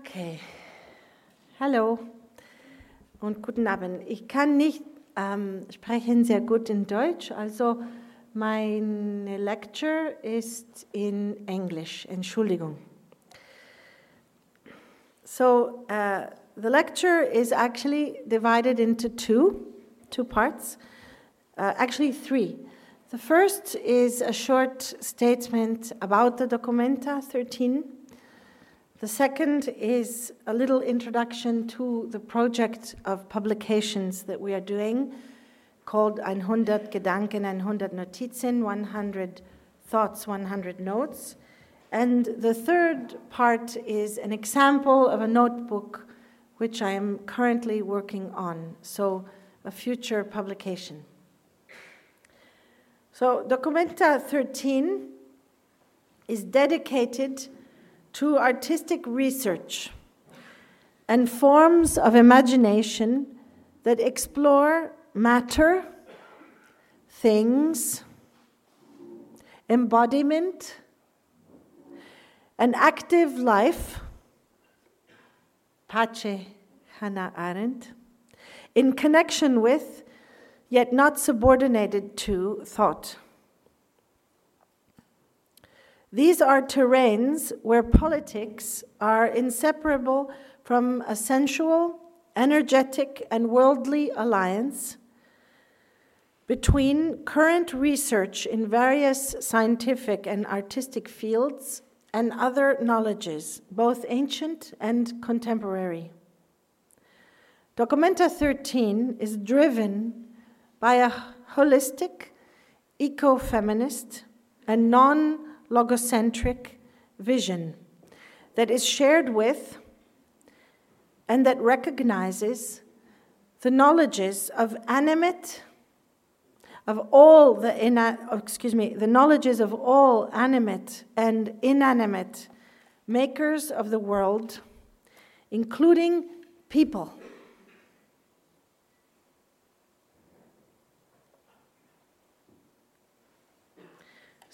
Okay. Hallo und guten Abend. Ich kann nicht ähm, sprechen sehr gut in Deutsch, also meine Lecture ist in Englisch. Entschuldigung. So uh, the lecture is actually divided into two, two parts, uh, actually three. The first is a short statement about the Documenta 13 the second is a little introduction to the project of publications that we are doing called 100 Gedanken, 100 Notizen, 100 Thoughts, 100 Notes. And the third part is an example of a notebook which I am currently working on, so a future publication. So, Documenta 13 is dedicated to artistic research and forms of imagination that explore matter, things, embodiment, and active life, Pace Hannah Arendt, in connection with, yet not subordinated to, thought. These are terrains where politics are inseparable from a sensual, energetic, and worldly alliance between current research in various scientific and artistic fields and other knowledges, both ancient and contemporary. Documenta 13 is driven by a holistic, eco feminist, and non logocentric vision that is shared with and that recognizes the knowledges of animate of all the ina- oh, excuse me the knowledges of all animate and inanimate makers of the world including people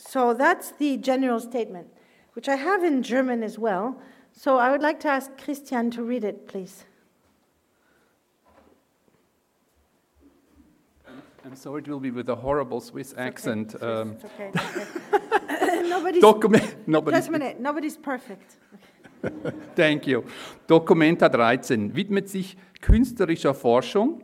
So that's the general statement, which I have in German as well. So I would like to ask Christian to read it, please. I'm sorry, it will be with a horrible Swiss It's accent. Okay. Um. Okay. nobody's, Document, nobody's, just a minute. Nobody's perfect. thank you. Documenta 13 widmet sich künstlerischer Forschung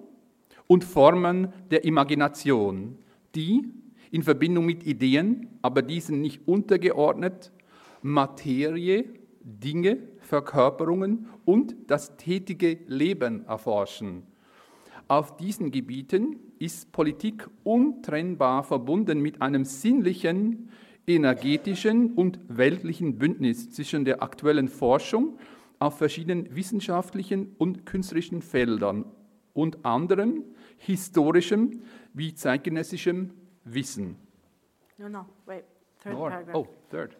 und Formen der Imagination, die in Verbindung mit Ideen, aber diesen nicht untergeordnet, Materie, Dinge, Verkörperungen und das tätige Leben erforschen. Auf diesen Gebieten ist Politik untrennbar verbunden mit einem sinnlichen, energetischen und weltlichen Bündnis zwischen der aktuellen Forschung auf verschiedenen wissenschaftlichen und künstlerischen Feldern und anderem historischem wie zeitgenössischem Wissen. No, no, wait. Third More. paragraph. Oh, third.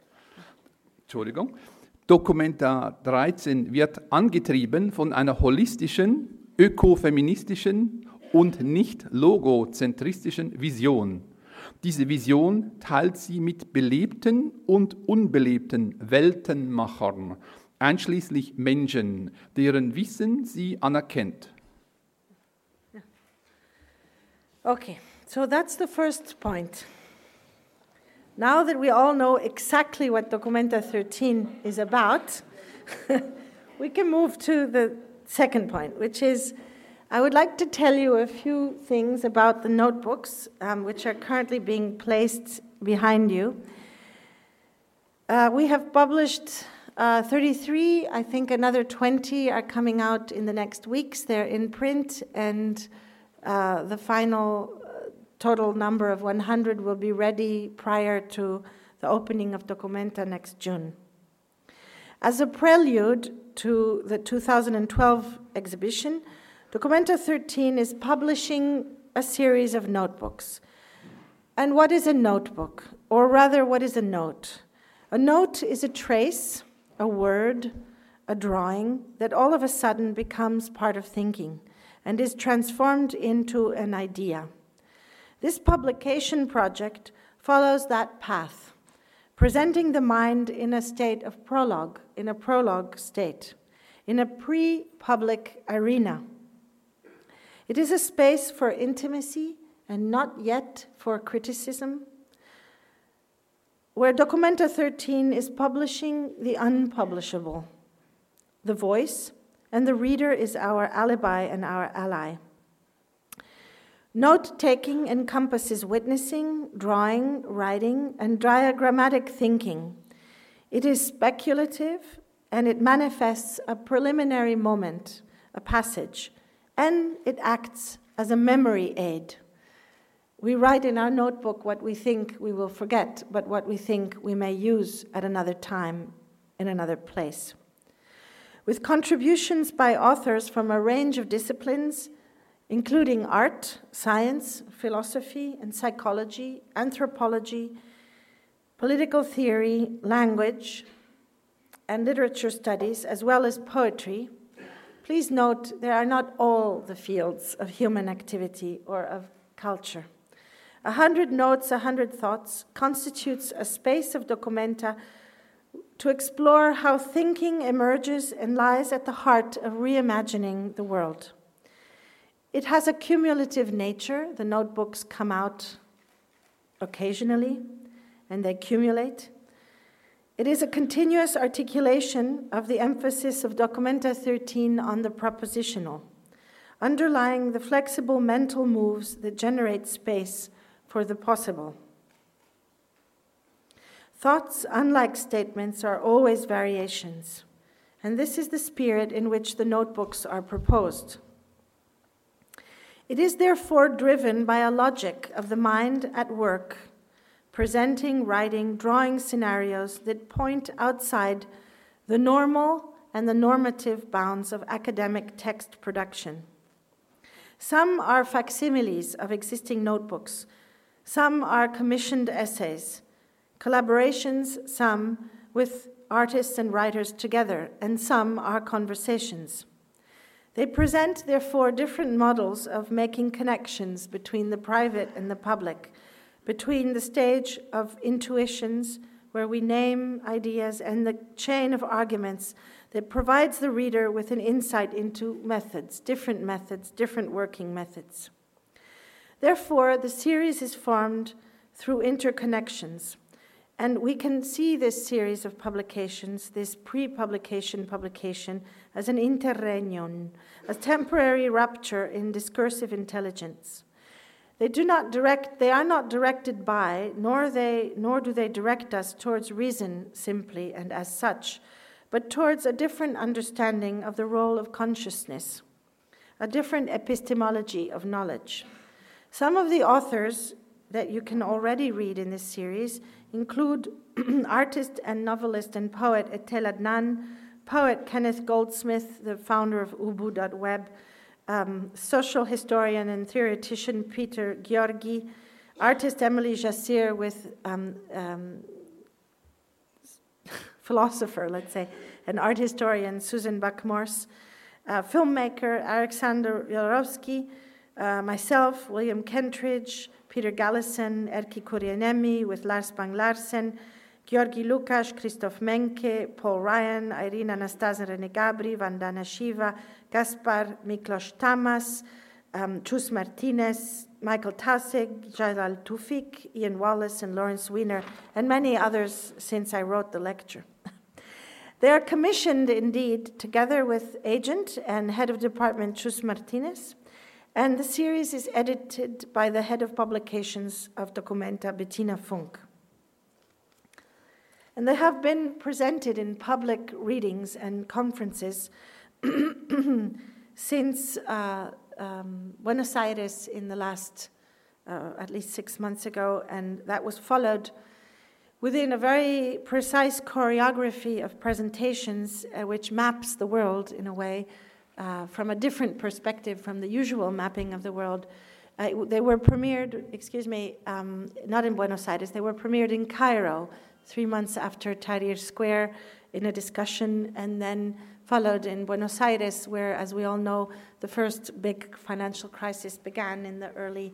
Entschuldigung. Dokumenta 13 wird angetrieben von einer holistischen, ökofeministischen und nicht logozentristischen Vision. Diese Vision teilt sie mit belebten und unbelebten Weltenmachern, einschließlich Menschen, deren Wissen sie anerkennt. Okay, so that's the first point. Now that we all know exactly what Documenta 13 is about, we can move to the second point, which is I would like to tell you a few things about the notebooks, um, which are currently being placed behind you. Uh, we have published uh, 33, I think another 20 are coming out in the next weeks. They're in print, and uh, the final total number of 100 will be ready prior to the opening of Documenta next June. As a prelude to the 2012 exhibition, Documenta 13 is publishing a series of notebooks. And what is a notebook? Or rather, what is a note? A note is a trace, a word, a drawing that all of a sudden becomes part of thinking and is transformed into an idea. This publication project follows that path, presenting the mind in a state of prologue, in a prologue state. in a pre public arena. It is a space for intimacy and not yet for criticism, where Documenta 13 is publishing the unpublishable, the voice, and the reader is our alibi and our ally. Note taking encompasses witnessing, drawing, writing, and diagrammatic thinking. It is speculative and it manifests a preliminary moment, a passage, and it acts as a memory aid. We write in our notebook what we think we will forget, but what we think we may use at another time in another place. With contributions by authors from a range of disciplines, including art, science, philosophy, and psychology, anthropology, political theory, language, and literature studies, as well as poetry, please note there are not all the fields of human activity or of culture. A hundred notes, a hundred thoughts constitutes a space of documenta to explore how thinking emerges and lies at the heart of reimagining the world. It has a cumulative nature. The notebooks come out occasionally and they accumulate. It is a continuous articulation of the emphasis of Documenta 13 on the propositional, underlying the flexible mental moves that generate space for the possible. Thoughts, unlike statements, are always variations, and this is the spirit in which the notebooks are proposed. It is therefore driven by a logic of the mind at work, presenting, writing, drawing scenarios that point outside the normal and the normative bounds of academic text production. Some are facsimiles of existing notebooks some are commissioned essays, collaborations, some with artists and writers together, and some are conversations. They present, therefore, different models of making connections between the private and the public, between the stage of intuitions, where we name ideas, and the chain of arguments that provides the reader with an insight into methods, different methods, different working methods. Therefore, the series is formed through interconnections. And we can see this series of publications, this pre publication publication, as an interregnum, a temporary rupture in discursive intelligence. They do not direct, they are not directed by, nor, they, nor do they direct us towards reason simply and as such, but towards a different understanding of the role of consciousness, a different epistemology of knowledge. Some of the authors that you can already read in this series include artist and novelist and poet Etel Adnan, poet Kenneth Goldsmith, the founder of UbuWeb, um, social historian and theoretician Peter Gyorgy, artist Emily Jacir with um, um, philosopher, let's say, and art historian Susan Buck-Morss, uh, filmmaker Alexander Jodorowsky, uh, myself, William Kentridge, Peter Galison, Erkki Kurenniemi with Lars Bang Larsen, Georgi Lukas, Christoph Menke, Paul Ryan, Irina Anastasia Rene Gabri, Vandana Shiva, Gaspar Miklos Tamas, um, Chus Martinez, Michael Taussig, Jalal Toufic, Ian Wallace, and Lawrence Weiner, and many others since I wrote the lecture. they are commissioned indeed together with agent and head of department Chus Martinez and the series is edited by the head of publications of Documenta, Bettina Funk. And they have been presented in public readings and conferences since uh, um, Buenos Aires in the last uh, at least six months ago, and that was followed within a very precise choreography of presentations uh, which maps the world in a way uh, from a different perspective from the usual mapping of the world. Uh, they were premiered, excuse me, um, not in Buenos Aires, they were premiered in Cairo three months after Tahrir Square in a discussion, and then followed in Buenos Aires, where, as we all know, the first big financial crisis began in the early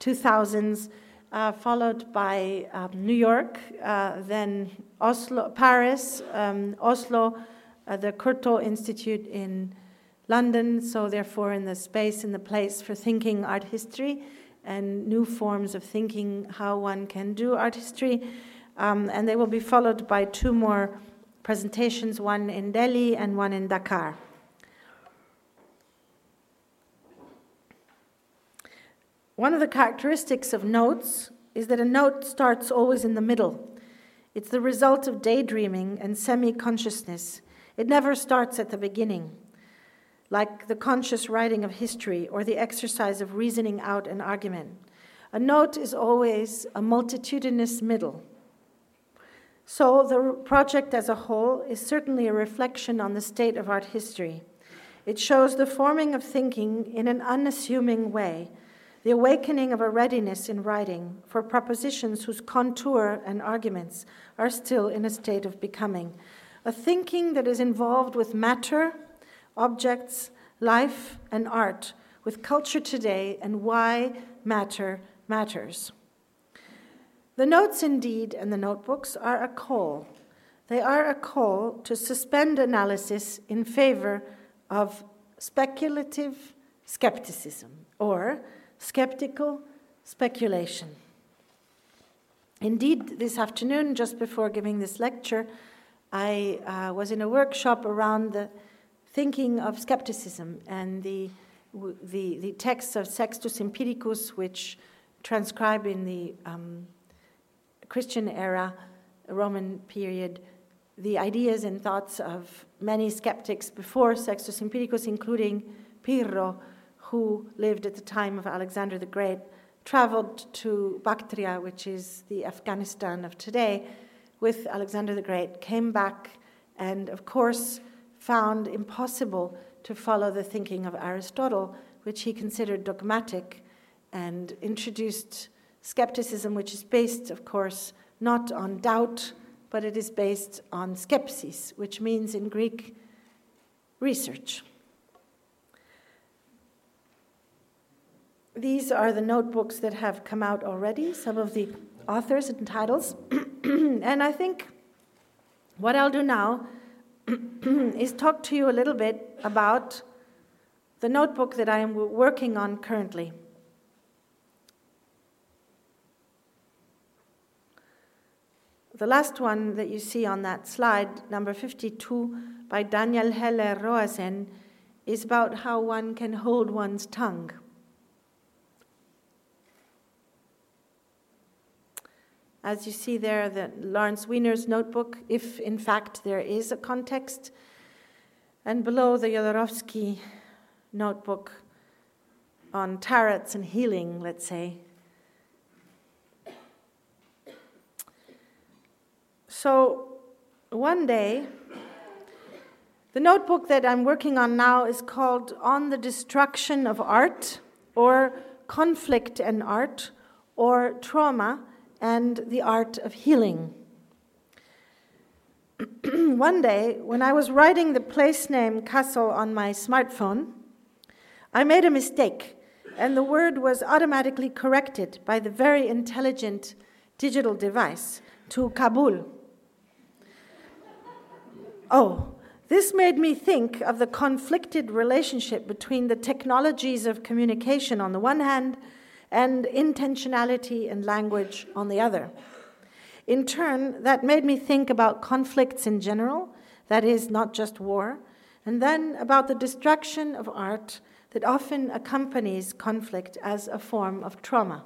2000s, uh, followed by um, New York, uh, then Oslo, Paris, um, Oslo, uh, the Courtauld Institute in London, so therefore in the space and the place for thinking art history and new forms of thinking how one can do art history. Um, and they will be followed by two more presentations, one in Delhi and one in Dakar. One of the characteristics of notes is that a note starts always in the middle. It's the result of daydreaming and semi consciousness. It never starts at the beginning, like the conscious writing of history or the exercise of reasoning out an argument. A note is always a multitudinous middle. So, the project as a whole is certainly a reflection on the state of art history. It shows the forming of thinking in an unassuming way the awakening of a readiness in writing for propositions whose contour and arguments are still in a state of becoming, a thinking that is involved with matter, objects, life, and art, with culture today and why matter matters. The notes, indeed, and the notebooks are a call. They are a call to suspend analysis in favor of speculative skepticism or skeptical speculation. Indeed, this afternoon, just before giving this lecture, I uh, was in a workshop around the thinking of skepticism and the, the, the texts of Sextus Empiricus, which transcribe in the um, Christian era, Roman period, the ideas and thoughts of many skeptics before Sextus Empiricus, including Pyrrho, who lived at the time of Alexander the Great, traveled to Bactria, which is the Afghanistan of today, with Alexander the Great, came back, and of course found impossible to follow the thinking of Aristotle, which he considered dogmatic, and introduced skepticism, which is based, of course, not on doubt, but it is based on skepsis, which means in Greek, research. These are the notebooks that have come out already, some of the authors and titles. and I think what I'll do now is talk to you a little bit about the notebook that I am working on currently. The last one that you see on that slide, number 52, by Daniel Heller Roazen, is about how one can hold one's tongue. As you see there, the Lawrence Weiner's notebook, if in fact there is a context. And below the Jodorowsky notebook on tarots and healing, let's say. So one day, the notebook that I'm working on now is called On the Destruction of Art, or Conflict and Art, or Trauma and the art of healing. One day, when I was writing the place name Kassel on my smartphone, I made a mistake, and the word was automatically corrected by the very intelligent digital device to Kabul. Oh, this made me think of the conflicted relationship between the technologies of communication on the one hand and intentionality and language on the other. In turn, that made me think about conflicts in general, that is, not just war, and then about the destruction of art that often accompanies conflict as a form of trauma.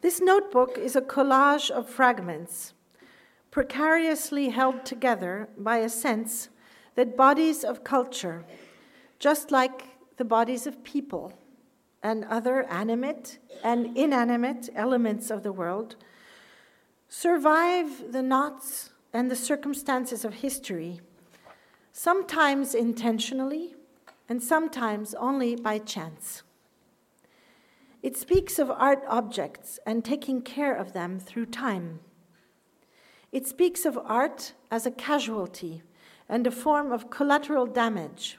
This notebook is a collage of fragments, precariously held together by a sense that bodies of culture, just like the bodies of people, and other animate and inanimate elements of the world survive the knots and the circumstances of history, sometimes intentionally and sometimes only by chance. It speaks of art objects and taking care of them through time. It speaks of art as a casualty and a form of collateral damage,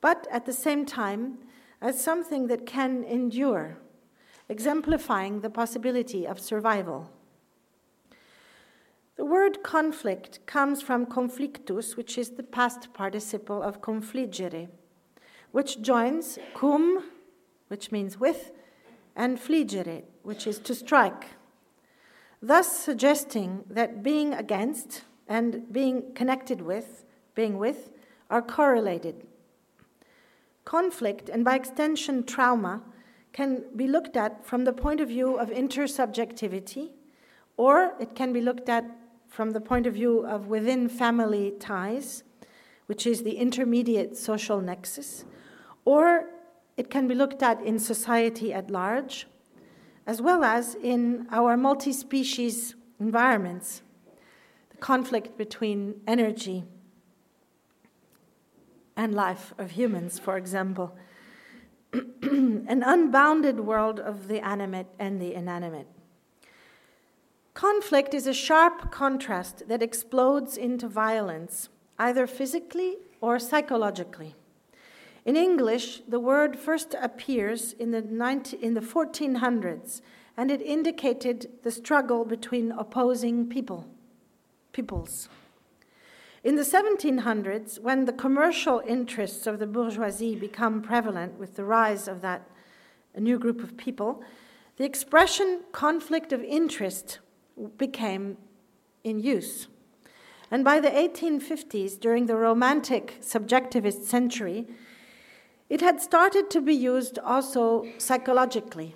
but at the same time, as something that can endure, exemplifying the possibility of survival. The word conflict comes from conflictus, which is the past participle of confligere, which joins cum, which means with, and fligere, which is to strike, thus suggesting that being against and being connected with, being with, are correlated. Conflict, and by extension trauma, can be looked at from the point of view of intersubjectivity, or it can be looked at from the point of view of within family ties, which is the intermediate social nexus, or it can be looked at in society at large, as well as in our multi species environments, the conflict between energy and life of humans, for example, an unbounded world of the animate and the inanimate. Conflict is a sharp contrast that explodes into violence, either physically or psychologically. In English, the word first appears in the, 19, in the 1400s, and it indicated the struggle between opposing people, peoples. In the 1700s, when the commercial interests of the bourgeoisie become prevalent with the rise of that new group of people, the expression conflict of interest became in use. And by the 1850s, during the Romantic subjectivist century, it had started to be used also psychologically.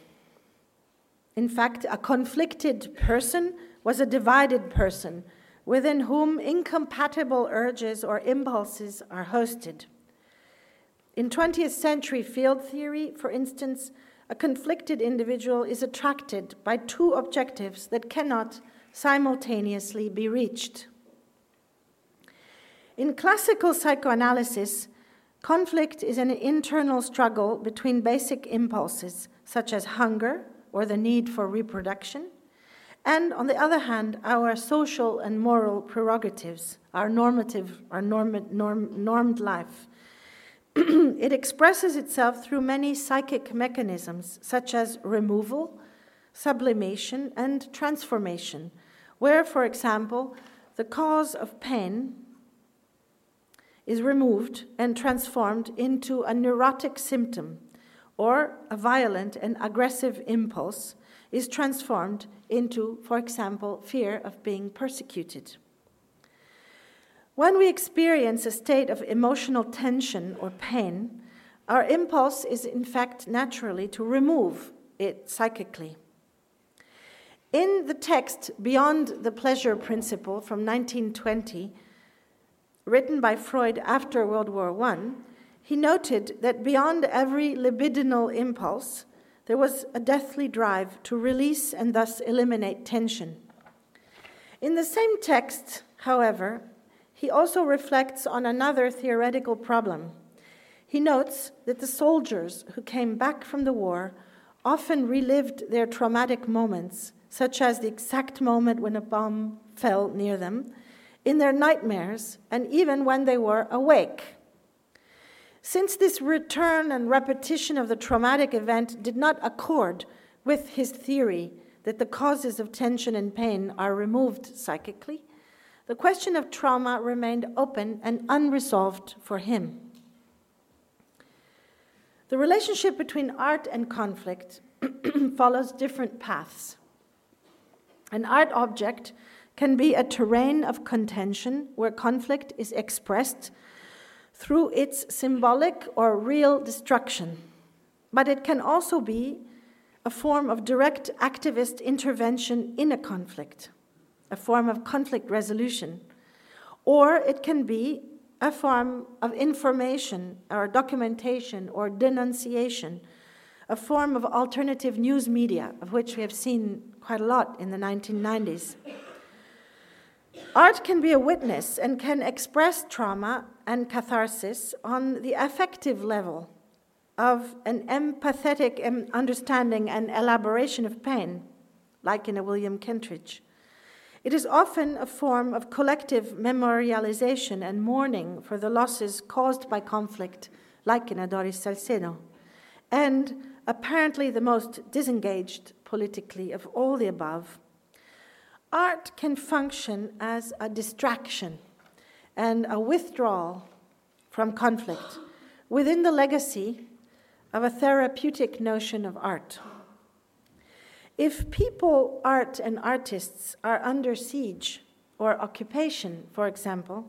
In fact, a conflicted person was a divided person within whom incompatible urges or impulses are hosted. In 20th century field theory, for instance, a conflicted individual is attracted by two objectives that cannot simultaneously be reached. In classical psychoanalysis, Conflict is an internal struggle between basic impulses, such as hunger or the need for reproduction, and on the other hand, our social and moral prerogatives, our normative, our norm, norm, normed life. it expresses itself through many psychic mechanisms, such as removal, sublimation, and transformation, where, for example, the cause of pain is removed and transformed into a neurotic symptom, or a violent and aggressive impulse is transformed into, for example, fear of being persecuted. When we experience a state of emotional tension or pain, our impulse is in fact naturally to remove it psychically. In the text Beyond the Pleasure Principle from 1920, written by Freud after World War I, he noted that beyond every libidinal impulse, there was a deathly drive to release and thus eliminate tension. In the same text, however, he also reflects on another theoretical problem. He notes that the soldiers who came back from the war often relived their traumatic moments, such as the exact moment when a bomb fell near them, in their nightmares and even when they were awake. Since this return and repetition of the traumatic event did not accord with his theory that the causes of tension and pain are removed psychically, the question of trauma remained open and unresolved for him. The relationship between art and conflict follows different paths. An art object can be a terrain of contention where conflict is expressed through its symbolic or real destruction. But it can also be a form of direct activist intervention in a conflict, a form of conflict resolution. Or it can be a form of information or documentation or denunciation, a form of alternative news media, of which we have seen quite a lot in the 1990s. Art can be a witness and can express trauma and catharsis on the affective level of an empathetic understanding and elaboration of pain, like in a William Kentridge. It is often a form of collective memorialization and mourning for the losses caused by conflict, like in a Doris Salcedo, and apparently the most disengaged politically of all the above art can function as a distraction and a withdrawal from conflict within the legacy of a therapeutic notion of art. If people, art, and artists are under siege or occupation, for example,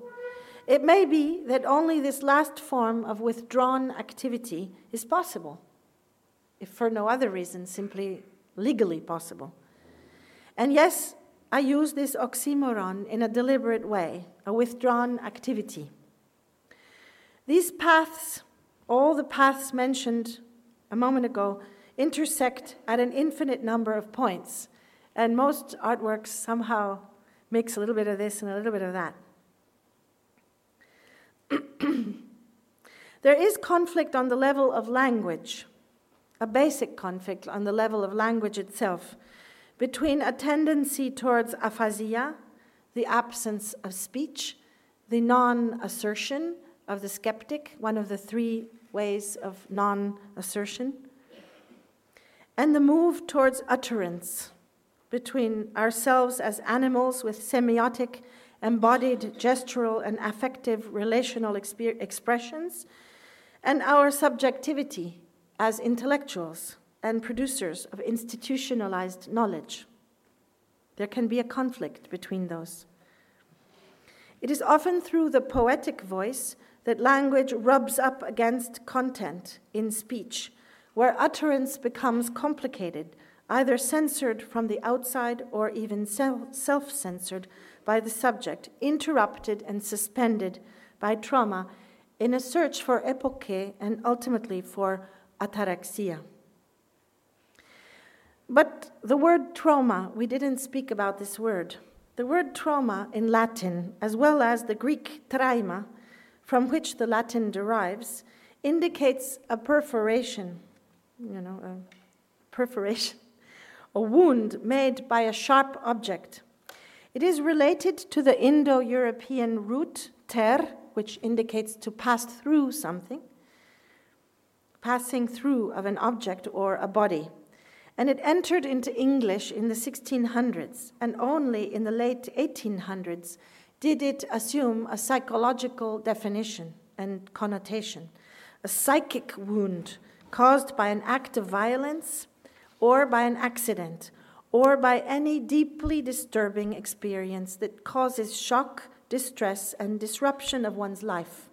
it may be that only this last form of withdrawn activity is possible, if for no other reason, simply legally possible. And yes, I use this oxymoron in a deliberate way, a withdrawn activity. These paths, all the paths mentioned a moment ago, intersect at an infinite number of points, and most artworks somehow mix a little bit of this and a little bit of that. there is conflict on the level of language, a basic conflict on the level of language itself, between a tendency towards aphasia, the absence of speech, the non assertion of the skeptic, one of the three ways of non assertion, and the move towards utterance between ourselves as animals with semiotic, embodied, gestural, and affective relational exp- expressions, and our subjectivity as intellectuals and producers of institutionalized knowledge. There can be a conflict between those. It is often through the poetic voice that language rubs up against content in speech, where utterance becomes complicated, either censored from the outside or even self censored by the subject, interrupted and suspended by trauma in a search for epoche and ultimately for ataraxia. But the word trauma, we didn't speak about this word. The word trauma in Latin, as well as the Greek trauma, from which the Latin derives, indicates a perforation, you know, a perforation, a wound made by a sharp object. It is related to the Indo European root ter, which indicates to pass through something, passing through of an object or a body. And it entered into English in the 1600s, and only in the late 1800s did it assume a psychological definition and connotation, a psychic wound caused by an act of violence or by an accident or by any deeply disturbing experience that causes shock, distress, and disruption of one's life.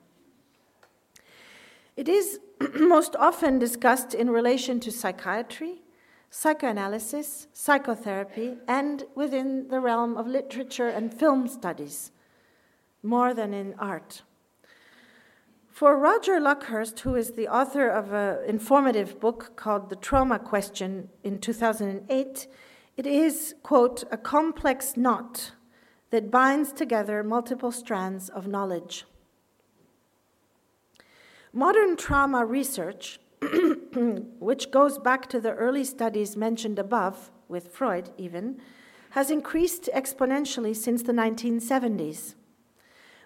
It is most often discussed in relation to psychiatry, psychoanalysis, psychotherapy, and within the realm of literature and film studies, more than in art. For Roger Luckhurst, who is the author of an informative book called The Trauma Question in 2008, it is, quote, a complex knot that binds together multiple strands of knowledge. Modern trauma research, which goes back to the early studies mentioned above, with Freud even, has increased exponentially since the 1970s.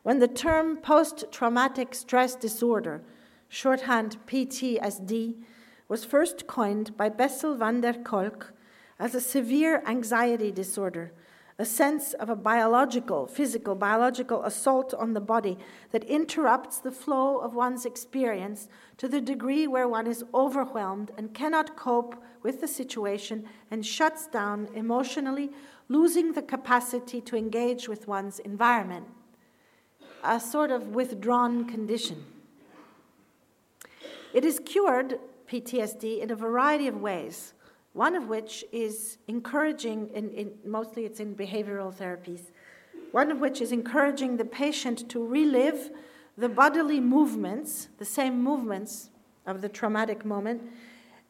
When the term post traumatic stress disorder, shorthand PTSD, was first coined by Bessel van der Kolk as a severe anxiety disorder a sense of a biological, physical, biological assault on the body that interrupts the flow of one's experience to the degree where one is overwhelmed and cannot cope with the situation and shuts down emotionally, losing the capacity to engage with one's environment. A sort of withdrawn condition. It is cured, PTSD, in a variety of ways one of which is encouraging, in, in, mostly it's in behavioral therapies, one of which is encouraging the patient to relive the bodily movements, the same movements of the traumatic moment,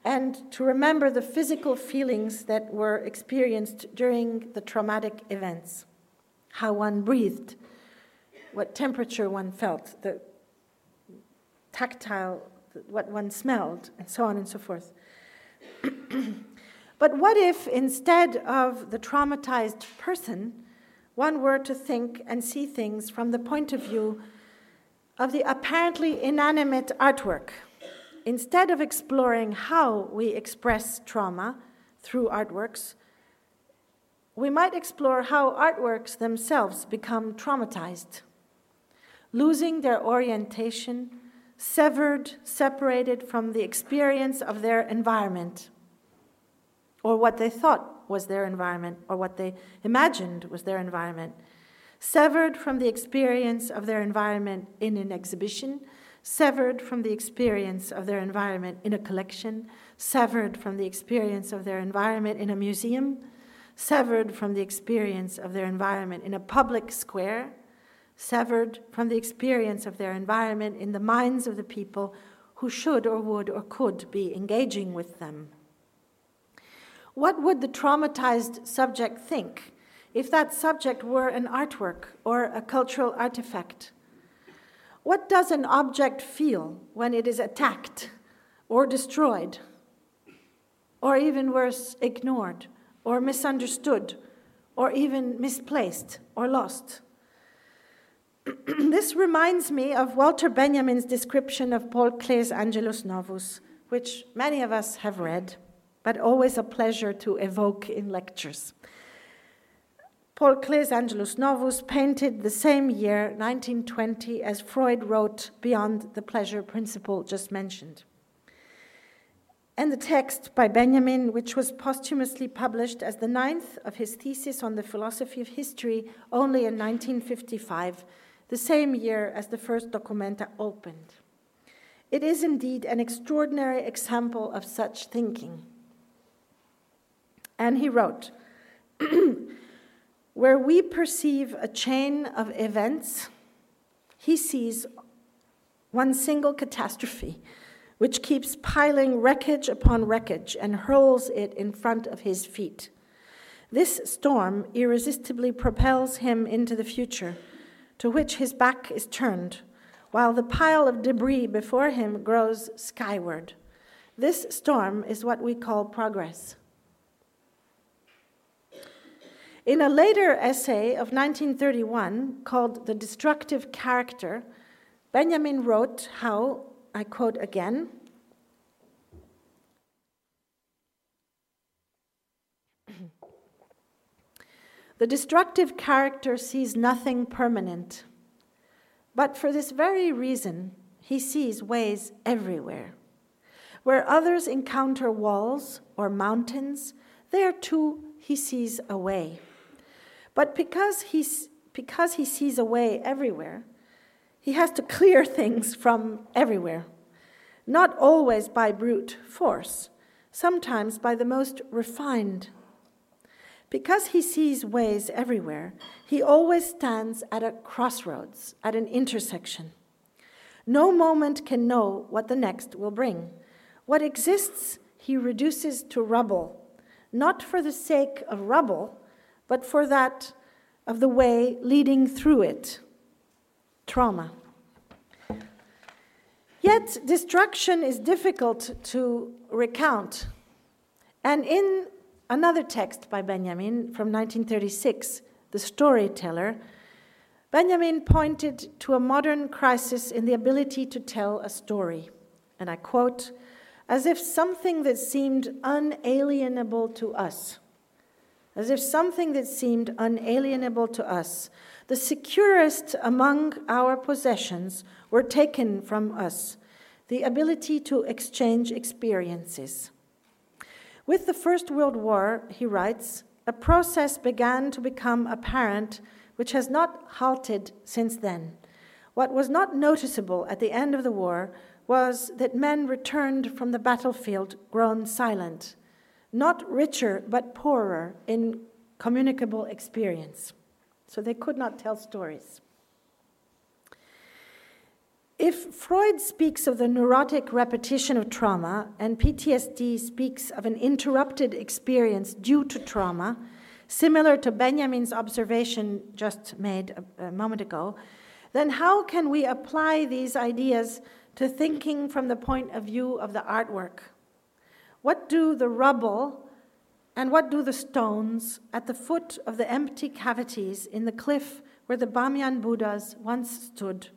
and to remember the physical feelings that were experienced during the traumatic events. How one breathed, what temperature one felt, the tactile, what one smelled, and so on and so forth. But what if instead of the traumatized person, one were to think and see things from the point of view of the apparently inanimate artwork? Instead of exploring how we express trauma through artworks, we might explore how artworks themselves become traumatized, losing their orientation, severed, separated from the experience of their environment, or what they thought was their environment, or what they imagined was their environment, severed from the experience of their environment in an exhibition, severed from the experience of their environment in a collection, severed from the experience of their environment in a museum, severed from the experience of their environment in a public square, severed from the experience of their environment in the minds of the people who should or would or could be engaging with them. What would the traumatized subject think if that subject were an artwork or a cultural artifact? What does an object feel when it is attacked or destroyed, or even worse, ignored? or misunderstood or even misplaced or lost. this reminds me of Walter Benjamin's description of Paul Klee's Angelus Novus, which many of us have read, but always a pleasure to evoke in lectures. Paul Klee's Angelus Novus, painted the same year, 1920, as Freud wrote Beyond the Pleasure Principle just mentioned and the text by Benjamin, which was posthumously published as the ninth of his thesis on the philosophy of history only in 1955, the same year as the first Documenta opened. It is indeed an extraordinary example of such thinking. And he wrote, Where we perceive a chain of events, he sees one single catastrophe which keeps piling wreckage upon wreckage and hurls it in front of his feet. This storm irresistibly propels him into the future, to which his back is turned, while the pile of debris before him grows skyward. This storm is what we call progress. In a later essay of 1931 called The Destructive Character, Benjamin wrote how, I quote again The destructive character sees nothing permanent, but for this very reason, he sees ways everywhere. Where others encounter walls or mountains, there too he sees a way. But because, he's, because he sees a way everywhere, he has to clear things from everywhere, not always by brute force, sometimes by the most refined. Because he sees ways everywhere, he always stands at a crossroads, at an intersection. No moment can know what the next will bring. What exists, he reduces to rubble, not for the sake of rubble, but for that of the way leading through it trauma. Yet, destruction is difficult to recount. And in another text by Benjamin from 1936, The Storyteller, Benjamin pointed to a modern crisis in the ability to tell a story. And I quote, as if something that seemed unalienable to us, as if something that seemed unalienable to us the securest among our possessions were taken from us the ability to exchange experiences. With the First World War, he writes, a process began to become apparent which has not halted since then. What was not noticeable at the end of the war was that men returned from the battlefield grown silent, not richer but poorer in communicable experience so they could not tell stories. If Freud speaks of the neurotic repetition of trauma and PTSD speaks of an interrupted experience due to trauma, similar to Benjamin's observation just made a, a moment ago, then how can we apply these ideas to thinking from the point of view of the artwork? What do the rubble and what do the stones at the foot of the empty cavities in the cliff where the Bamyan Buddhas once stood,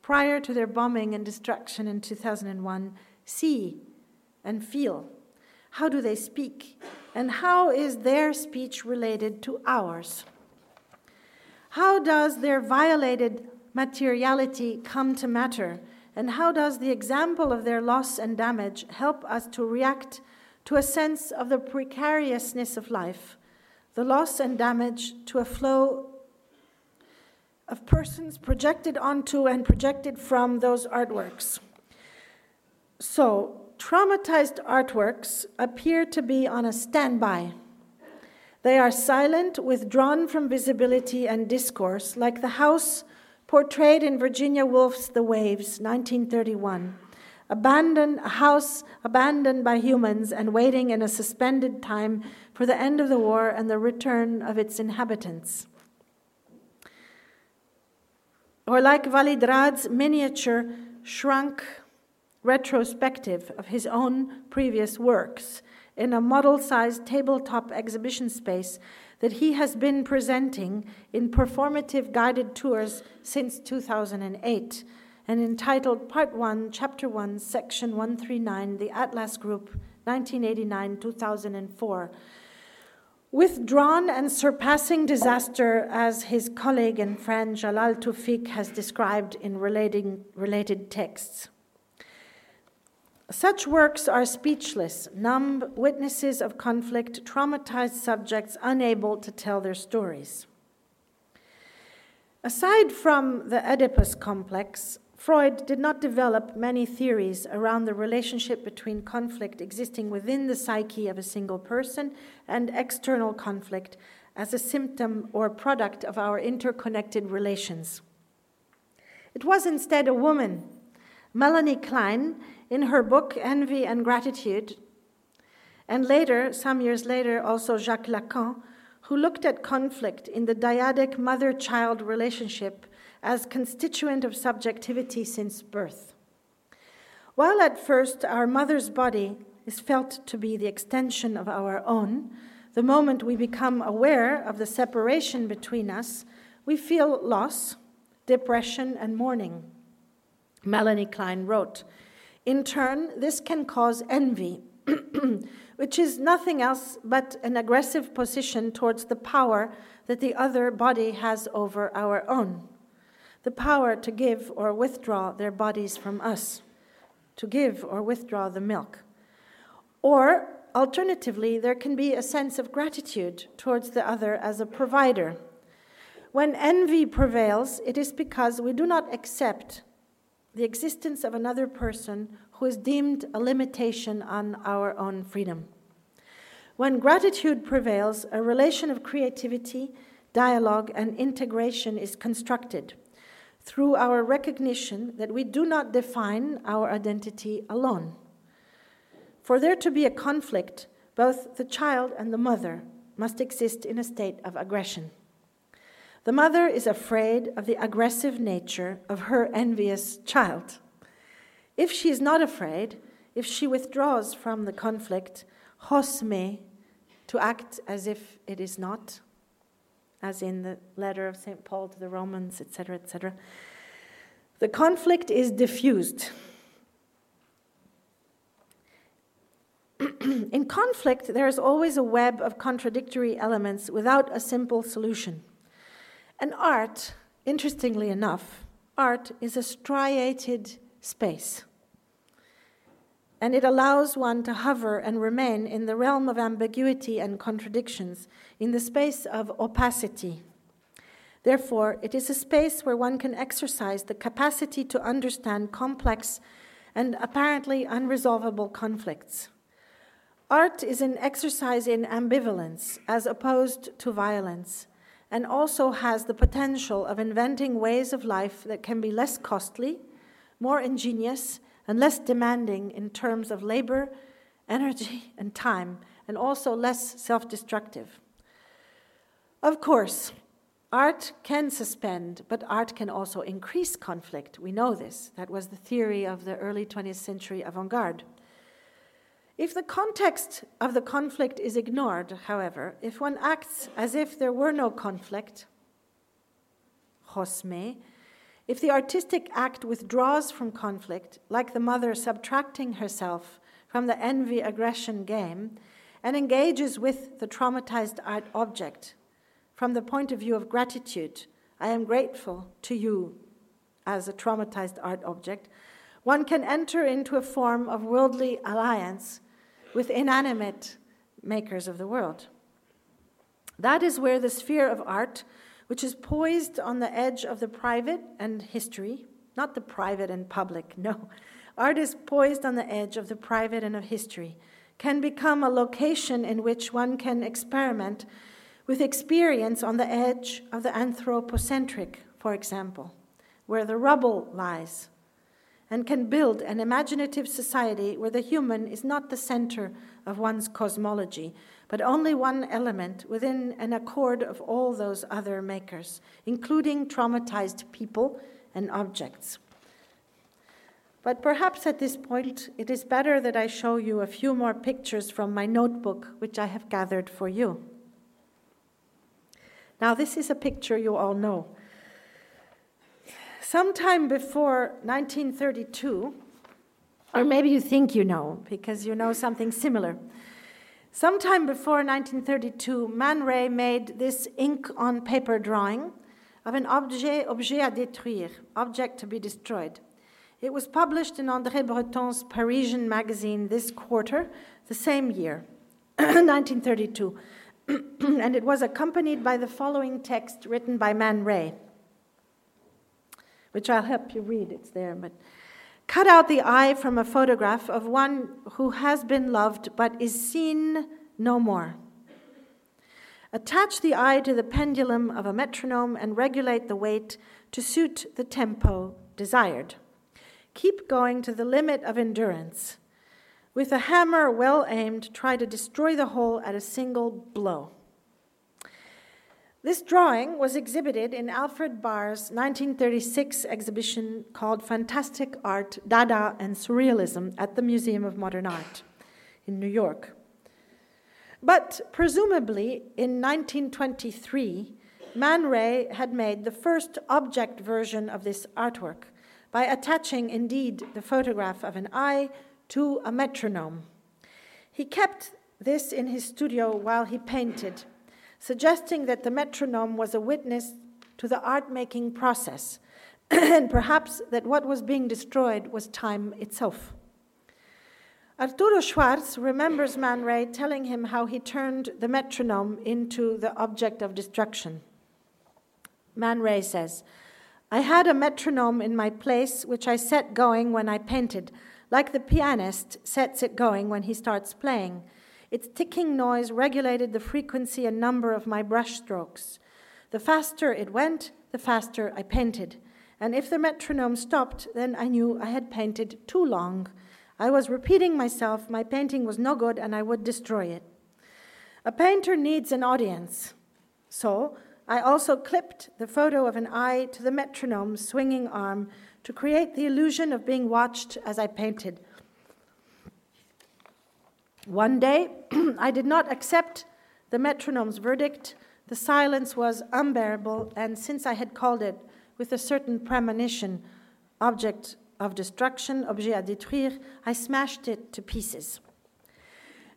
prior to their bombing and destruction in 2001, see and feel? How do they speak? And how is their speech related to ours? How does their violated materiality come to matter? And how does the example of their loss and damage help us to react to a sense of the precariousness of life, the loss and damage to a flow of persons projected onto and projected from those artworks? So, traumatized artworks appear to be on a standby. They are silent, withdrawn from visibility and discourse, like the house portrayed in Virginia Woolf's The Waves, 1931. Abandoned, a house abandoned by humans and waiting in a suspended time for the end of the war and the return of its inhabitants. Or like Walid Raad's miniature shrunk retrospective of his own previous works in a model sized tabletop exhibition space that he has been presenting in performative guided tours since 2008 and entitled Part 1, Chapter 1, Section 139, The Atlas Group, 1989 2004. Withdrawn and surpassing disaster, as his colleague and friend Jalal Toufic has described in relating, related texts. Such works are speechless, numb witnesses of conflict, traumatized subjects unable to tell their stories. Aside from the Oedipus complex, Freud did not develop many theories around the relationship between conflict existing within the psyche of a single person and external conflict as a symptom or product of our interconnected relations. It was instead a woman, Melanie Klein, in her book Envy and Gratitude, and later, some years later, also Jacques Lacan, who looked at conflict in the dyadic mother child relationship as constituent of subjectivity since birth. While at first our mother's body is felt to be the extension of our own, the moment we become aware of the separation between us, we feel loss, depression, and mourning. Melanie Klein wrote in turn, this can cause envy, which is nothing else but an aggressive position towards the power that the other body has over our own. The power to give or withdraw their bodies from us, to give or withdraw the milk. Or, alternatively, there can be a sense of gratitude towards the other as a provider. When envy prevails, it is because we do not accept the existence of another person who is deemed a limitation on our own freedom. When gratitude prevails, a relation of creativity, dialogue, and integration is constructed through our recognition that we do not define our identity alone. For there to be a conflict, both the child and the mother must exist in a state of aggression. The mother is afraid of the aggressive nature of her envious child. If she is not afraid, if she withdraws from the conflict, hosme, to act as if it is not, as in the letter of St. Paul to the Romans, etc., etc., the conflict is diffused. in conflict, there is always a web of contradictory elements without a simple solution. And art, interestingly enough, art is a striated space. And it allows one to hover and remain in the realm of ambiguity and contradictions, in the space of opacity. Therefore, it is a space where one can exercise the capacity to understand complex and apparently unresolvable conflicts. Art is an exercise in ambivalence as opposed to violence and also has the potential of inventing ways of life that can be less costly, more ingenious, and less demanding in terms of labor, energy, and time, and also less self destructive. Of course, art can suspend, but art can also increase conflict. We know this. That was the theory of the early 20th century avant garde. If the context of the conflict is ignored, however, if one acts as if there were no conflict, hosme, if the artistic act withdraws from conflict, like the mother subtracting herself from the envy aggression game, and engages with the traumatized art object from the point of view of gratitude. I am grateful to you as a traumatized art object. One can enter into a form of worldly alliance with inanimate makers of the world. That is where the sphere of art, which is poised on the edge of the private and history, not the private and public, no. Art is poised on the edge of the private and of history, can become a location in which one can experiment with experience on the edge of the anthropocentric, for example, where the rubble lies, and can build an imaginative society where the human is not the center of one's cosmology, but only one element within an accord of all those other makers, including traumatized people and objects. But perhaps at this point, it is better that I show you a few more pictures from my notebook, which I have gathered for you. Now, this is a picture you all know. Sometime before 1932, or maybe you think you know because you know something similar. Sometime before 1932, Man Ray made this ink on paper drawing of an objet, objet à détruire, object to be destroyed. It was published in André Breton's Parisian magazine this quarter, the same year, 1932, and it was accompanied by the following text written by Man Ray, which I'll help you read. It's there, but cut out the eye from a photograph of one who has been loved but is seen no more. Attach the eye to the pendulum of a metronome and regulate the weight to suit the tempo desired. Keep going to the limit of endurance. With a hammer well aimed, try to destroy the whole at a single blow. This drawing was exhibited in Alfred Barr's 1936 exhibition called Fantastic Art, Dada, and Surrealism at the Museum of Modern Art in New York. But presumably in 1923, Man Ray had made the first object version of this artwork by attaching indeed the photograph of an eye to a metronome. He kept this in his studio while he painted, suggesting that the metronome was a witness to the art making process, and perhaps that what was being destroyed was time itself. Arturo Schwarz remembers Man Ray telling him how he turned the metronome into the object of destruction. Man Ray says, I had a metronome in my place, which I set going when I painted, like the pianist sets it going when he starts playing. Its ticking noise regulated the frequency and number of my brushstrokes. The faster it went, the faster I painted. And if the metronome stopped, then I knew I had painted too long. I was repeating myself, my painting was no good, and I would destroy it. A painter needs an audience. So I also clipped the photo of an eye to the metronome's swinging arm to create the illusion of being watched as I painted. One day, I did not accept the metronome's verdict. The silence was unbearable, and since I had called it with a certain premonition object of destruction, objet à détruire, I smashed it to pieces.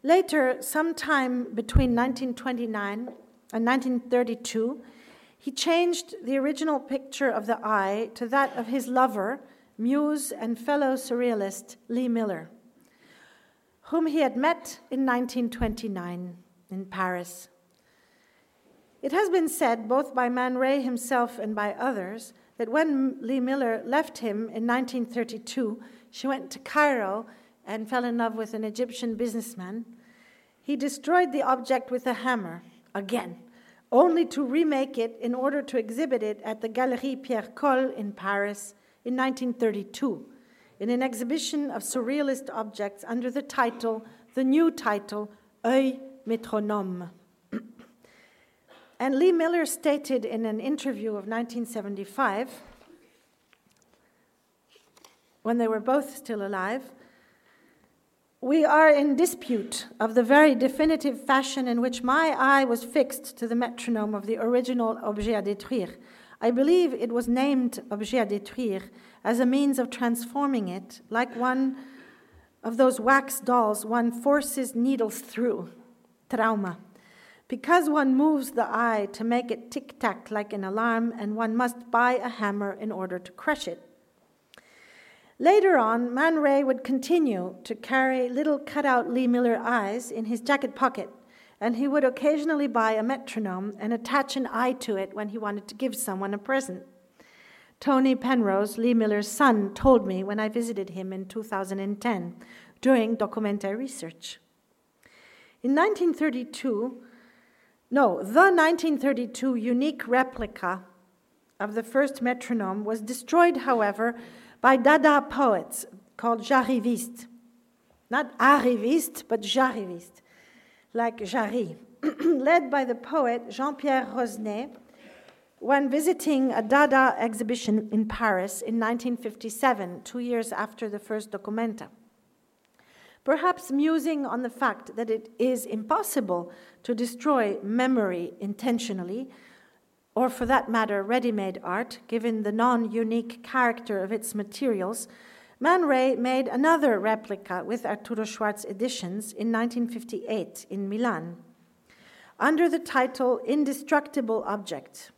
Later, sometime between 1929 and 1932, he changed the original picture of the eye to that of his lover, muse, and fellow surrealist Lee Miller, whom he had met in 1929 in Paris. It has been said, both by Man Ray himself and by others, that when Lee Miller left him in 1932, she went to Cairo and fell in love with an Egyptian businessman. He destroyed the object with a hammer again, only to remake it in order to exhibit it at the Galerie Pierre Colle in Paris in 1932 in an exhibition of surrealist objects under the title, the new title, Oeil Métronome. and Lee Miller stated in an interview of 1975, when they were both still alive, we are in dispute of the very definitive fashion in which my eye was fixed to the metronome of the original objet à détruire. I believe it was named objet à détruire as a means of transforming it, like one of those wax dolls one forces needles through. trauma. Because one moves the eye to make it tic tac like an alarm, and one must buy a hammer in order to crush it. Later on, Man Ray would continue to carry little cutout Lee Miller eyes in his jacket pocket, and he would occasionally buy a metronome and attach an eye to it when he wanted to give someone a present. Tony Penrose, Lee Miller's son, told me when I visited him in 2010 during documentary research. In 1932, no, the 1932 unique replica of the first metronome was destroyed, however, by Dada poets called Jarivist. Not arriviste, but Jarivist, like Jarry, led by the poet Jean Pierre Rosnay when visiting a Dada exhibition in Paris in 1957, two years after the first Documenta. Perhaps musing on the fact that it is impossible to destroy memory intentionally, or for that matter, ready made art, given the non unique character of its materials, Man Ray made another replica with Arturo Schwarz Editions in 1958 in Milan, under the title Indestructible Object.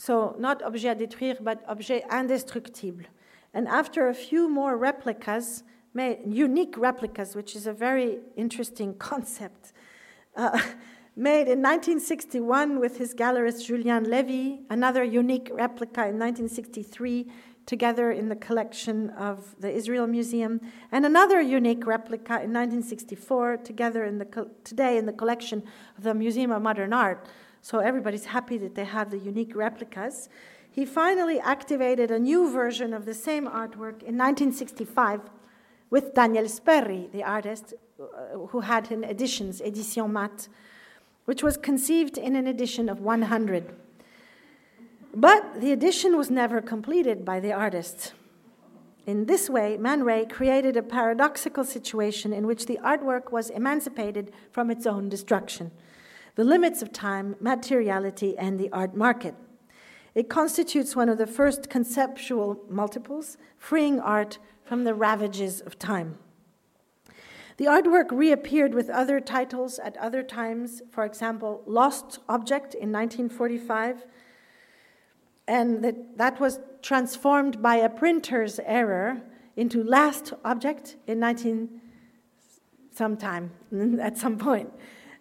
So, not objet à détruire, but objet indestructible. And after a few more replicas, made, unique replicas, which is a very interesting concept, uh, made in 1961 with his gallerist Julien Levy, another unique replica in 1963, together in the collection of the Israel Museum, and another unique replica in 1964, together in the today in the collection of the Museum of Modern Art. So everybody's happy that they have the unique replicas. He finally activated a new version of the same artwork in 1965 with Daniel Spoerri, the artist uh, who had an editions, Edition Mat, which was conceived in an edition of 100. But the edition was never completed by the artist. In this way, Man Ray created a paradoxical situation in which the artwork was emancipated from its own destruction the limits of time, materiality, and the art market. It constitutes one of the first conceptual multiples, freeing art from the ravages of time. The artwork reappeared with other titles at other times, for example, Lost Object in 1945, and that, that was transformed by a printer's error into Last Object in 19 sometime, at some point.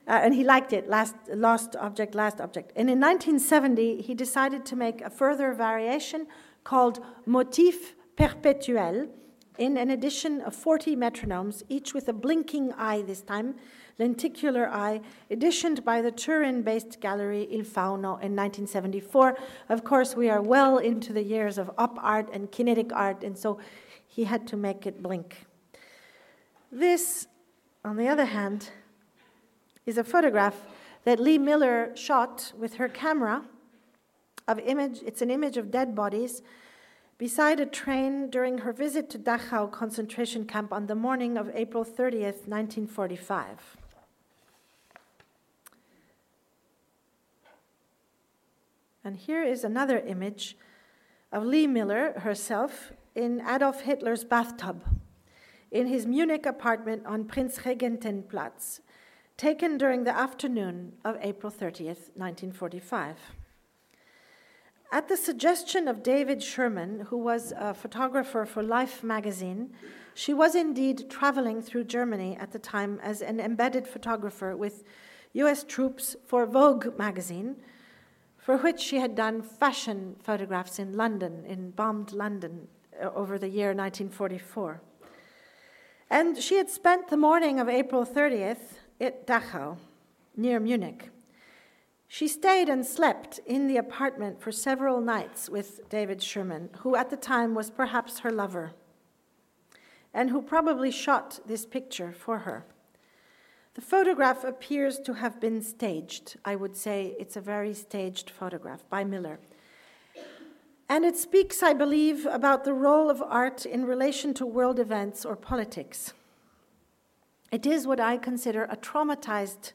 Uh, and he liked it, last, Lost Object, Last Object. And in 1970, he decided to make a further variation called Motif Perpetuel, in an edition of 40 metronomes, each with a blinking eye this time, lenticular eye, editioned by the Turin based gallery Il Fauno in 1974. Of course, we are well into the years of op art and kinetic art, and so he had to make it blink. This, on the other hand, is a photograph that Lee Miller shot with her camera of image it's an image of dead bodies beside a train during her visit to Dachau concentration camp on the morning of April 30th, 1945. And here is another image of Lee Miller herself in Adolf Hitler's bathtub in his Munich apartment on Prinzregentenplatz, taken during the afternoon of April 30th, 1945. At the suggestion of David Scherman, who was a photographer for Life magazine, she was indeed traveling through Germany at the time as an embedded photographer with US troops for Vogue magazine, for which she had done fashion photographs in London, in bombed London, uh, over the year 1944. And she had spent the morning of April 30th at Dachau, near Munich. She stayed and slept in the apartment for several nights with David Scherman, who at the time was perhaps her lover, and who probably shot this picture for her. The photograph appears to have been staged. I would say it's a very staged photograph by Miller. And it speaks, I believe, about the role of art in relation to world events or politics. It is what I consider a traumatized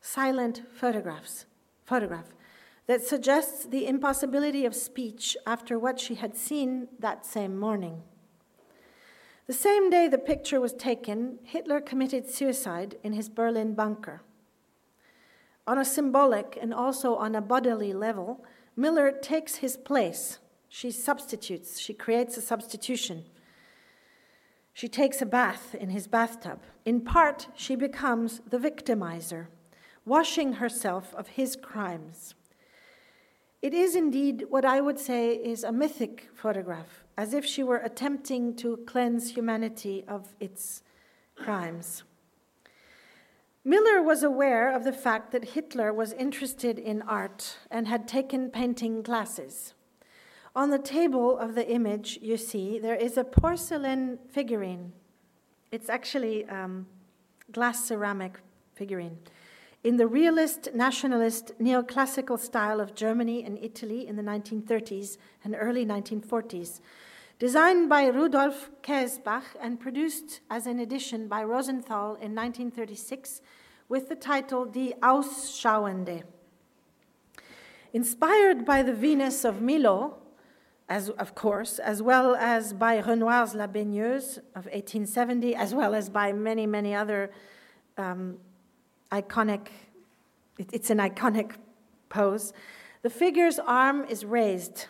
silent photographs, photograph that suggests the impossibility of speech after what she had seen that same morning. The same day the picture was taken, Hitler committed suicide in his Berlin bunker. On a symbolic and also on a bodily level, Miller takes his place. She substitutes, she creates a substitution. She takes a bath in his bathtub. In part, she becomes the victimizer, washing herself of his crimes. It is indeed what I would say is a mythic photograph, as if she were attempting to cleanse humanity of its crimes. Miller was aware of the fact that Hitler was interested in art and had taken painting classes. On the table of the image, you see, there is a porcelain figurine. It's actually um, glass ceramic figurine in the realist, nationalist, neoclassical style of Germany and Italy in the 1930s and early 1940s. Designed by Rudolf Kaesbach and produced as an edition by Rosenthal in 1936 with the title Die Ausschauende. Inspired by the Venus of Milo, as, of course, as well as by Renoir's La Baigneuse of 1870, as well as by many, many other um, iconic, it, it's an iconic pose. The figure's arm is raised.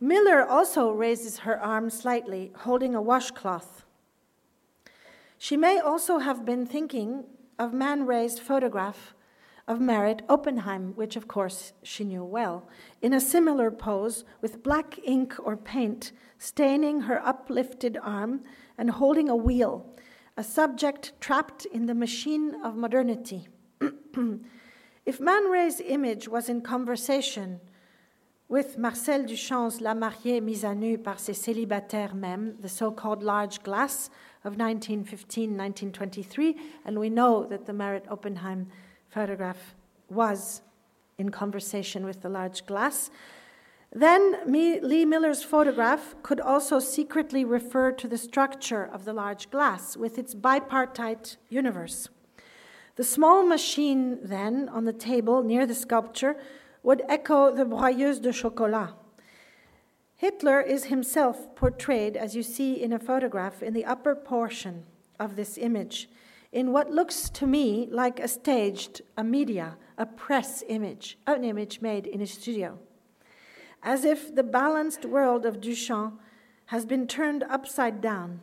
Miller also raises her arm slightly, holding a washcloth. She may also have been thinking of Man Ray's photograph of Meret Oppenheim, which of course she knew well, in a similar pose with black ink or paint staining her uplifted arm and holding a wheel a subject trapped in the machine of modernity. if Man Ray's image was in conversation with Marcel Duchamp's La Mariée mise à nu par ses célibataires même, the so called large glass of 1915 1923, and we know that the Meret Oppenheim photograph was in conversation with the large glass. Then Lee Miller's photograph could also secretly refer to the structure of the large glass with its bipartite universe. The small machine, then, on the table near the sculpture, would echo the broyeuse de chocolat. Hitler is himself portrayed, as you see in a photograph, in the upper portion of this image, in what looks to me like a staged, a media, a press image, an image made in a studio as if the balanced world of Duchamp has been turned upside down,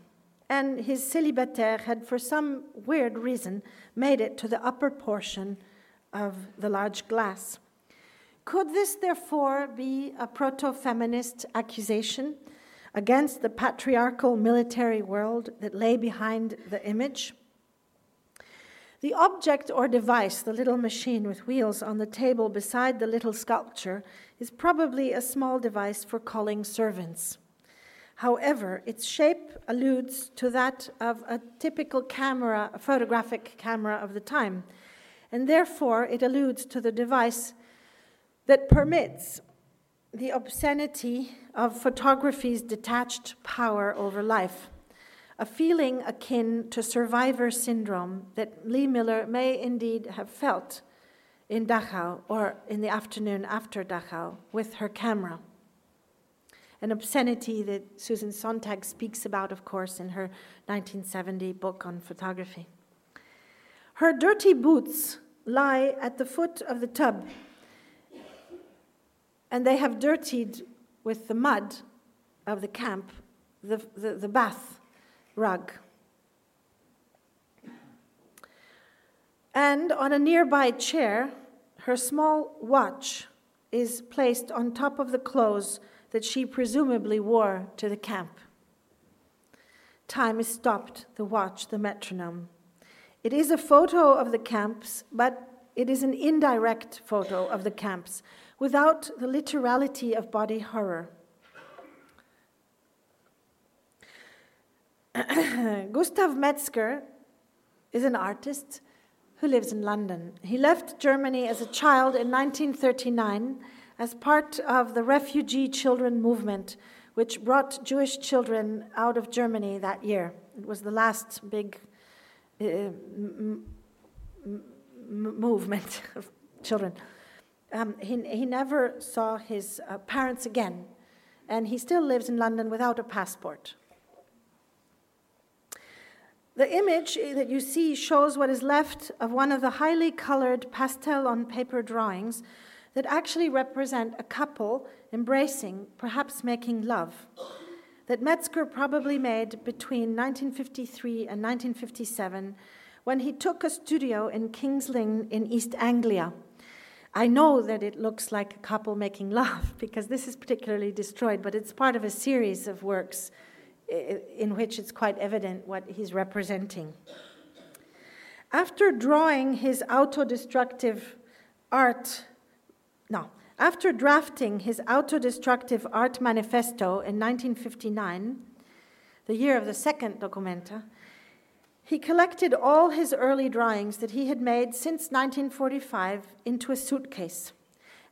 and his célibataire had, for some weird reason, made it to the upper portion of the large glass. Could this therefore be a proto feminist accusation against the patriarchal military world that lay behind the image? The object or device, the little machine with wheels on the table beside the little sculpture, is probably a small device for calling servants. However, its shape alludes to that of a typical camera, a photographic camera of the time, and therefore it alludes to the device that permits the obscenity of photography's detached power over life, a feeling akin to survivor syndrome that Lee Miller may indeed have felt in Dachau or in the afternoon after Dachau with her camera. An obscenity that Susan Sontag speaks about, of course, in her 1970 book on photography. Her dirty boots lie at the foot of the tub, and they have dirtied with the mud of the camp the, the, the bath rug. And on a nearby chair, her small watch is placed on top of the clothes that she presumably wore to the camp. Time is stopped, the watch, the metronome. It is a photo of the camps, but it is an indirect photo of the camps without the literality of body horror. Gustav Metzger is an artist who lives in London. He left Germany as a child in 1939 as part of the refugee children movement, which brought Jewish children out of Germany that year. It was the last big uh, movement of children. Um, he, he never saw his uh, parents again, and he still lives in London without a passport. The image that you see shows what is left of one of the highly colored pastel on paper drawings that actually represent a couple embracing, perhaps making love, that Metzger probably made between 1953 and 1957 when he took a studio in King's Lynn in East Anglia. I know that it looks like a couple making love because this is particularly destroyed, but it's part of a series of works in which it's quite evident what he's representing. After drawing his autodestructive art, no, after drafting his autodestructive art manifesto in 1959, the year of the second Documenta, he collected all his early drawings that he had made since 1945 into a suitcase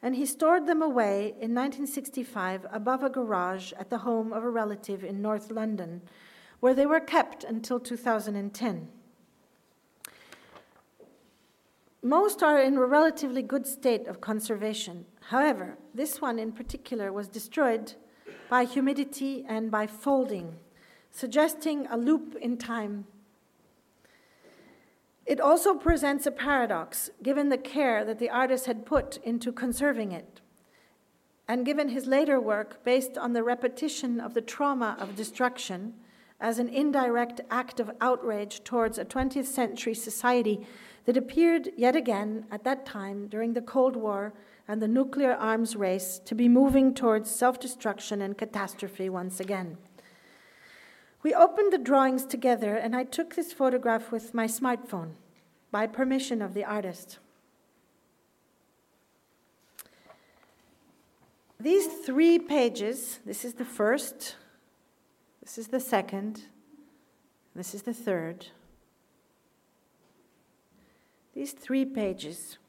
and he stored them away in 1965 above a garage at the home of a relative in North London, where they were kept until 2010. Most are in a relatively good state of conservation. However, this one in particular was destroyed by humidity and by folding, suggesting a loop in time it also presents a paradox, given the care that the artist had put into conserving it, and given his later work based on the repetition of the trauma of destruction as an indirect act of outrage towards a 20th century society that appeared yet again at that time during the Cold War and the nuclear arms race to be moving towards self destruction and catastrophe once again. We opened the drawings together, and I took this photograph with my smartphone by permission of the artist. These three pages this is the first, this is the second, this is the third. These three pages,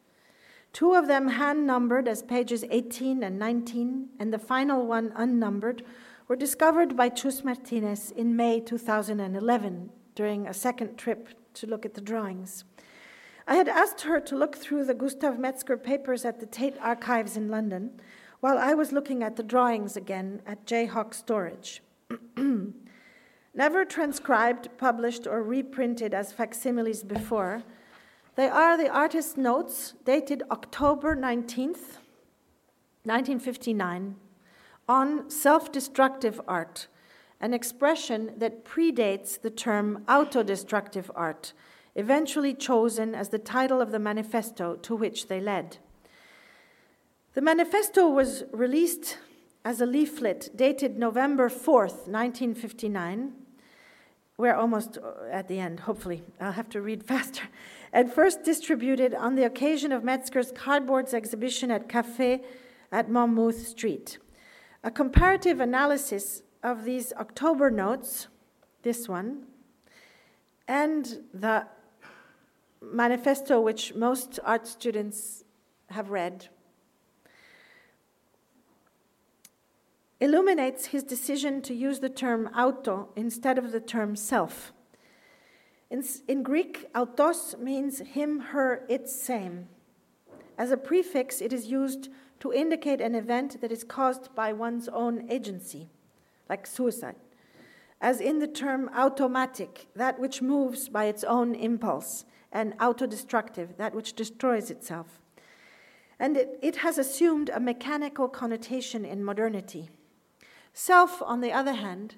two of them hand numbered as pages 18 and 19, and the final one unnumbered were discovered by Chus Martinez in May 2011 during a second trip to look at the drawings. I had asked her to look through the Gustav Metzger papers at the Tate Archives in London while I was looking at the drawings again at Jayhawk Storage. Never transcribed, published, or reprinted as facsimiles before, they are the artist's notes dated October 19th, 1959 on self destructive art, an expression that predates the term autodestructive art, eventually chosen as the title of the manifesto to which they led. The manifesto was released as a leaflet dated November 4th, 1959. We're almost uh, at the end, hopefully. I'll have to read faster. At first distributed on the occasion of Metzger's cardboards exhibition at Café at Monmouth Street. A comparative analysis of these October notes, this one, and the manifesto which most art students have read, illuminates his decision to use the term auto instead of the term self. In, in, Greek, autos means him, her, its same. As a prefix, it is used to indicate an event that is caused by one's own agency, like suicide, as in the term automatic, that which moves by its own impulse, and autodestructive, that which destroys itself. And it, it has assumed a mechanical connotation in modernity. Self, on the other hand,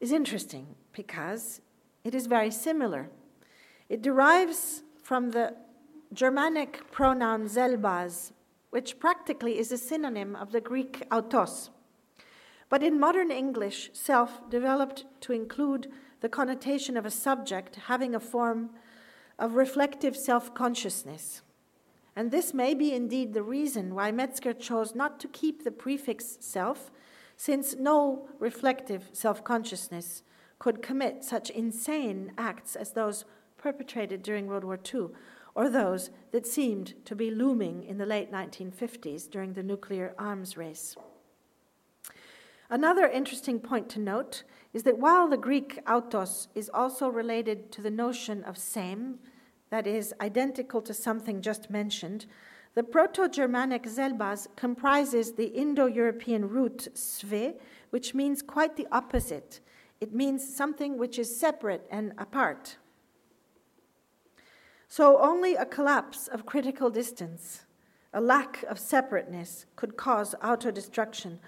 is interesting because it is very similar. It derives from the Germanic pronoun selbas, which practically is a synonym of the Greek autos. But in modern English, self developed to include the connotation of a subject having a form of reflective self consciousness. And this may be indeed the reason why Metzger chose not to keep the prefix self, since no reflective self consciousness could commit such insane acts as those perpetrated during World War II, or those that seemed to be looming in the late 1950s during the nuclear arms race. Another interesting point to note is that while the Greek autos is also related to the notion of same, that is, identical to something just mentioned, the Proto Germanic selbas comprises the Indo European root sve, which means quite the opposite. it means something which is separate and apart. So only a collapse of critical distance, a lack of separateness, could cause auto destruction,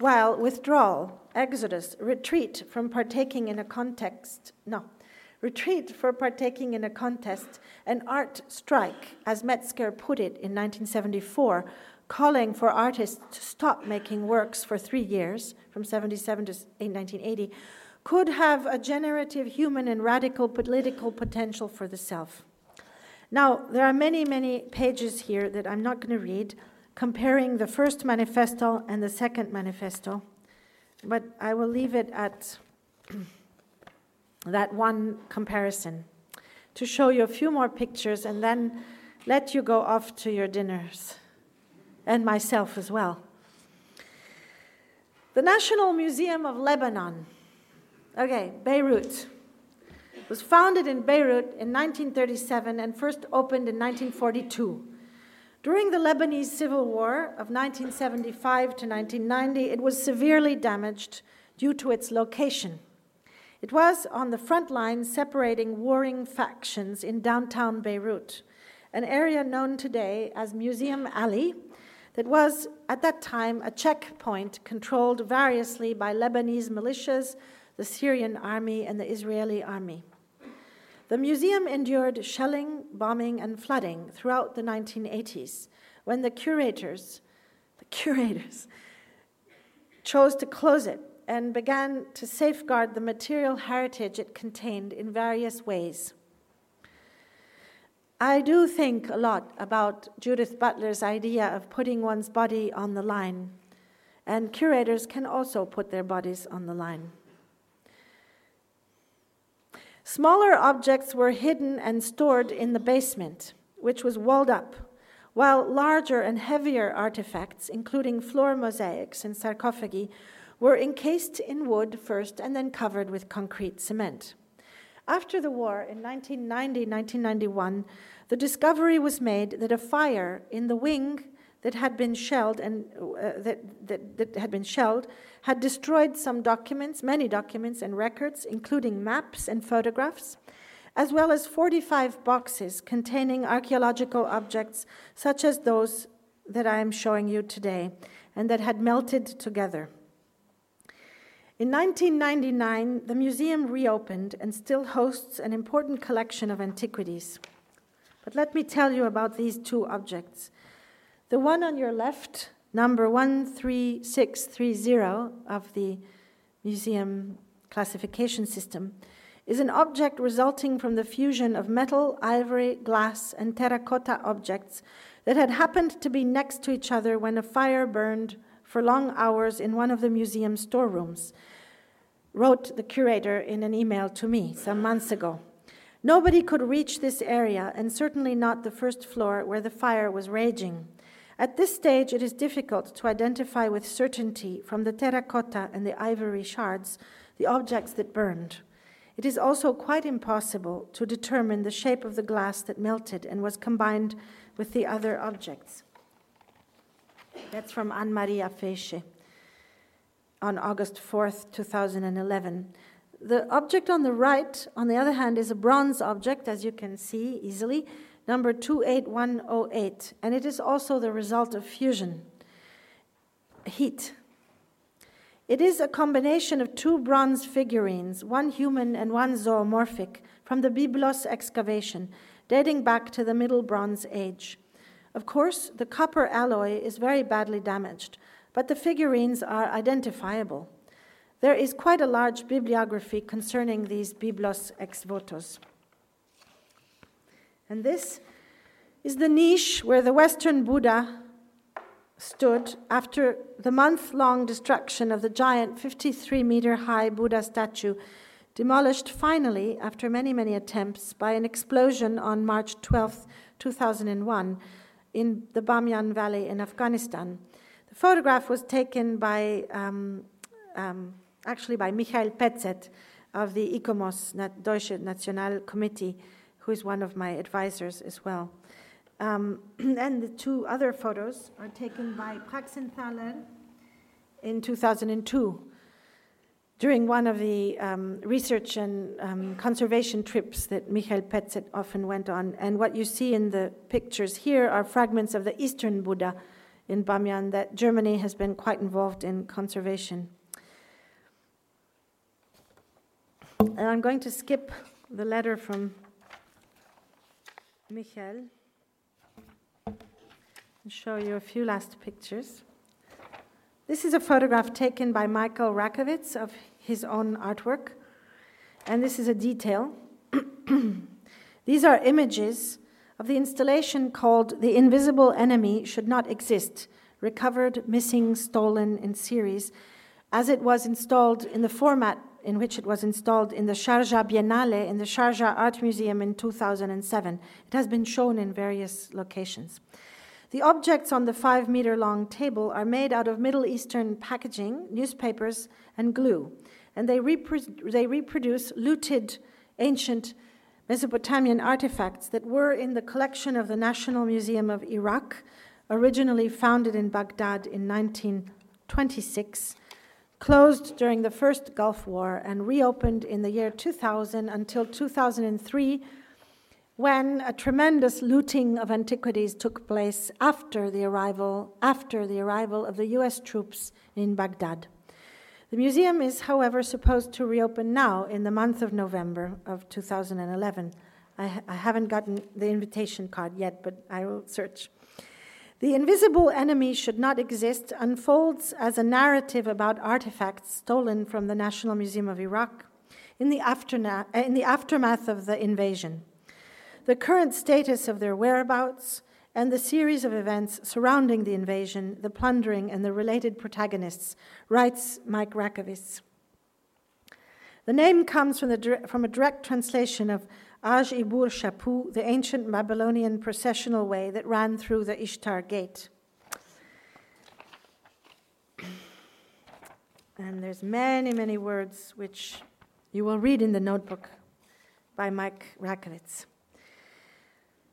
while withdrawal, exodus, retreat from partaking in a context, no, retreat for partaking in a contest, an art strike, as Metzger put it in 1974, calling for artists to stop making works for three years, from 77 to 1980, could have a generative human and radical political potential for the self. Now, there are many, many pages here that I'm not going to read comparing the first manifesto and the second manifesto, but I will leave it at that one comparison to show you a few more pictures and then let you go off to your dinners, and myself as well. The National Museum of Lebanon, okay, Beirut was founded in Beirut in 1937 and first opened in 1942. During the Lebanese Civil War of 1975 to 1990, it was severely damaged due to its location. It was on the front line separating warring factions in downtown Beirut, an area known today as Museum Alley, that was at that time a checkpoint controlled variously by Lebanese militias, the Syrian army, and the Israeli army. The museum endured shelling, bombing, and flooding throughout the 1980s when the curators, the curators, chose to close it and began to safeguard the material heritage it contained in various ways. I do think a lot about Judith Butler's idea of putting one's body on the line, and curators can also put their bodies on the line. Smaller objects were hidden and stored in the basement, which was walled up, while larger and heavier artifacts, including floor mosaics and sarcophagi, were encased in wood first and then covered with concrete cement. After the war in 1990 1991, the discovery was made that a fire in the wing that had been shelled and uh, that, that, that had been shelled had destroyed some documents, many documents and records, including maps and photographs, as well as 45 boxes containing archaeological objects such as those that I am showing you today and that had melted together. In 1999, the museum reopened and still hosts an important collection of antiquities. But let me tell you about these two objects. The one on your left, number 13630 of the museum classification system, is an object resulting from the fusion of metal, ivory, glass, and terracotta objects that had happened to be next to each other when a fire burned for long hours in one of the museum's storerooms, wrote the curator in an email to me some months ago. Nobody could reach this area, and certainly not the first floor where the fire was raging. At this stage, it is difficult to identify with certainty from the terracotta and the ivory shards the objects that burned. It is also quite impossible to determine the shape of the glass that melted and was combined with the other objects. That's from Anne-Marie Afeiche on August 4th, 2011. The object on the right, on the other hand, is a bronze object, as you can see easily, number 28108, and it is also the result of fusion, heat. It is a combination of two bronze figurines, one human and one zoomorphic, from the Byblos excavation, dating back to the Middle Bronze Age. Of course, the copper alloy is very badly damaged, but the figurines are identifiable. There is quite a large bibliography concerning these Byblos ex votos. And this is the niche where the Western Buddha stood after the month long destruction of the giant 53 meter high Buddha statue, demolished finally after many, many attempts by an explosion on March 12, 2001, in the Bamyan Valley in Afghanistan. The photograph was taken by, um, um, actually, by Michael Petzet of the ICOMOS, Deutsche National Committee who is one of my advisors as well. Um, and the two other photos are taken by Praxenthaler in 2002. during one of the um, research and um, conservation trips that Michael Petzet often went on. And what you see in the pictures here are fragments of the Eastern Buddha in Bamyan that Germany has been quite involved in conservation. And I'm going to skip the letter from Michael show you a few last pictures. This is a photograph taken by Michael Rakowitz of his own artwork, and this is a detail. These are images of the installation called The Invisible Enemy Should Not Exist, recovered, missing, stolen in series, as it was installed in the format in which it was installed in the Sharjah Biennale in the Sharjah Art Museum in 2007. It has been shown in various locations. The objects on the five meter long table are made out of Middle Eastern packaging, newspapers, and glue, and they, repro- they reproduce looted ancient Mesopotamian artifacts that were in the collection of the National Museum of Iraq, originally founded in Baghdad in 1926, closed during the First Gulf War, and reopened in the year 2000 until 2003 when a tremendous looting of antiquities took place after the arrival after the arrival of the US troops in Baghdad. The museum is however supposed to reopen now in the month of November of 2011. I, I haven't gotten the invitation card yet, but I will search. The invisible enemy should not exist unfolds as a narrative about artifacts stolen from the National Museum of Iraq in the, afterna- uh, in the aftermath of the invasion the current status of their whereabouts, and the series of events surrounding the invasion, the plundering, and the related protagonists, writes Mike Rakowitz. The name comes from, the, from a direct translation of Aj Ibur Shapu, the ancient Babylonian processional way that ran through the Ishtar Gate. And there's many, many words which you will read in the notebook by Mike Rakowitz.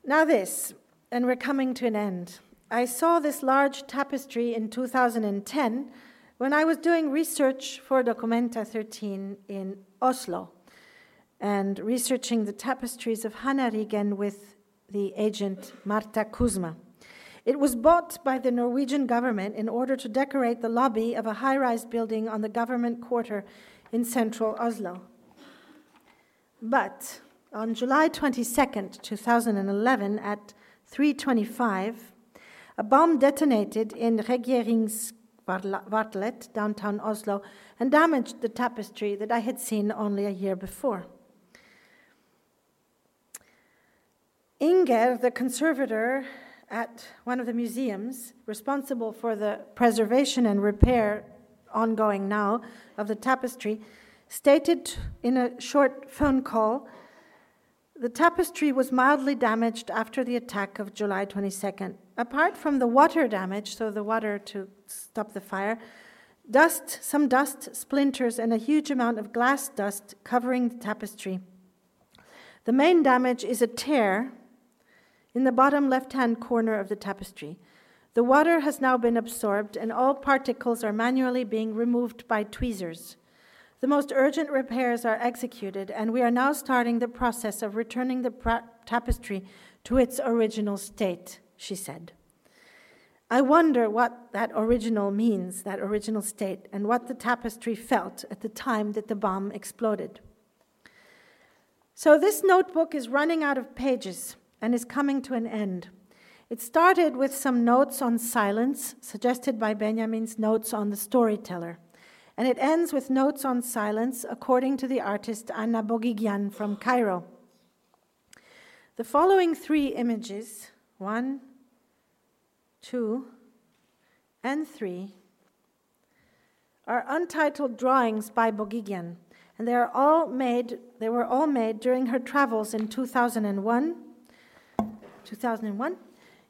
Now, this, and we're coming to an end. I saw this large tapestry in 2010 when I was doing research for Documenta 13 in Oslo and researching the tapestries of Hannah Ryggen with the agent Marta Kuzma. It was bought by the Norwegian government in order to decorate the lobby of a high rise building on the government quarter in central Oslo. But on July 22, 2011, at 3:25, a bomb detonated in Regjeringskvartalet, downtown Oslo, and damaged the tapestry that I had seen only a year before. Inger, the conservator at one of the museums responsible for the preservation and repair ongoing now of the tapestry, stated in a short phone call the tapestry was mildly damaged after the attack of July 22nd. Apart from the water damage, so the water to stop the fire, dust, some dust, splinters, and a huge amount of glass dust covering the tapestry. The main damage is a tear in the bottom left hand corner of the tapestry. The water has now been absorbed, and all particles are manually being removed by tweezers. The most urgent repairs are executed, and we are now starting the process of returning the pra- tapestry to its original state, she said. I wonder what that original means, that original state, and what the tapestry felt at the time that the bomb exploded. So, this notebook is running out of pages and is coming to an end. It started with some notes on silence, suggested by Benjamin's notes on the storyteller and it ends with notes on silence according to the artist Anna Boghiguian from Cairo. The following three images one, two, and three are untitled drawings by Boghiguian, and they are all made they were all made during her travels in 2001 2001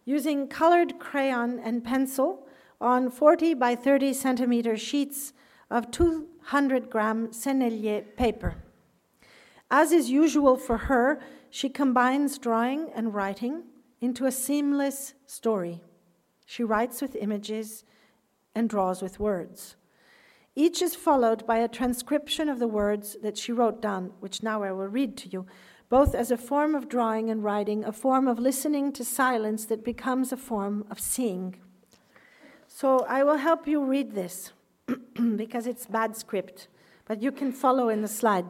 using colored crayon and pencil on 40 by 30 centimeter sheets of 200 gram Sennelier paper. As is usual for her, she combines drawing and writing into a seamless story. She writes with images and draws with words. Each is followed by a transcription of the words that she wrote down, which now I will read to you, both as a form of drawing and writing, a form of listening to silence that becomes a form of seeing. So I will help you read this because it's bad script, but you can follow in the slide.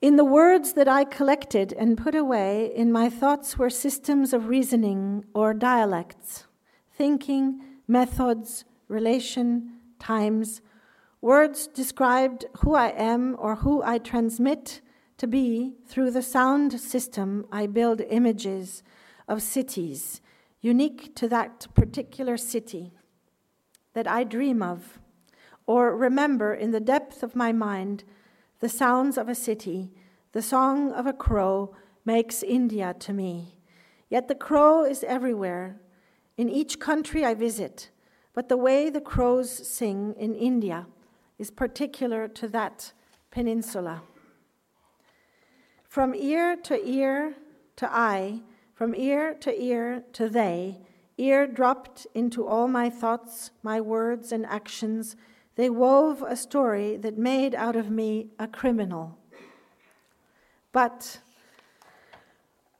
In the words that I collected and put away, in my thoughts were systems of reasoning or dialects, thinking, methods, relation, times. Words described who I am or who I transmit to be through the sound system. I build images of cities unique to that particular city that I dream of or remember in the depth of my mind the sounds of a city, the song of a crow makes India to me. Yet the crow is everywhere, in each country I visit, but the way the crows sing in India is particular to that peninsula. From ear to ear to eye, from ear to ear to they, ear dropped into all my thoughts, my words, and actions, they wove a story that made out of me a criminal. But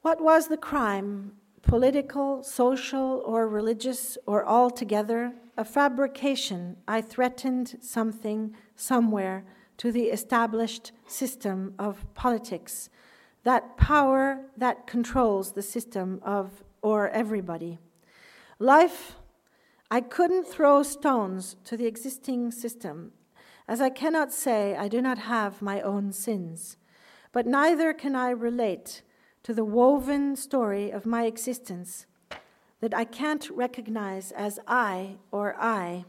what was the crime? Political, social, or religious, or altogether? A fabrication. I threatened something somewhere to the established system of politics, that power that controls the system of or everybody. Life, I couldn't throw stones to the existing system, as I cannot say I do not have my own sins. But neither can I relate to the woven story of my existence that I can't recognize as I or I.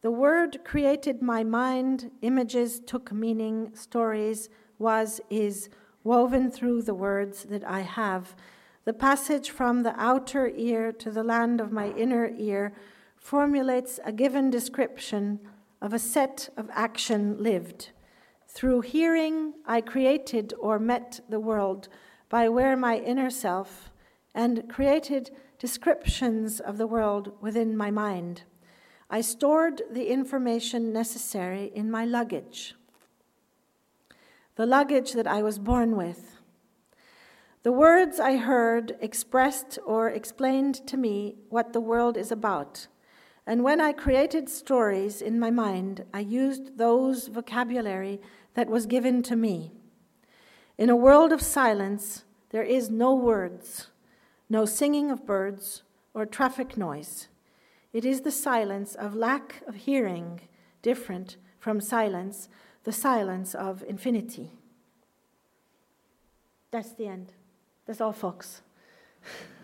The word created my mind, images took meaning, stories was, is woven through the words that I have. The passage from the outer ear to the land of my inner ear formulates a given description of a set of action lived. Through hearing, I created or met the world by where my inner self and created descriptions of the world within my mind. I stored the information necessary in my luggage, the luggage that I was born with. The words I heard expressed or explained to me what the world is about. And when I created stories in my mind, I used those vocabulary that was given to me. In a world of silence, there is no words, no singing of birds or traffic noise. It is the silence of lack of hearing, different from silence, the silence of infinity. That's the end. That's all, folks.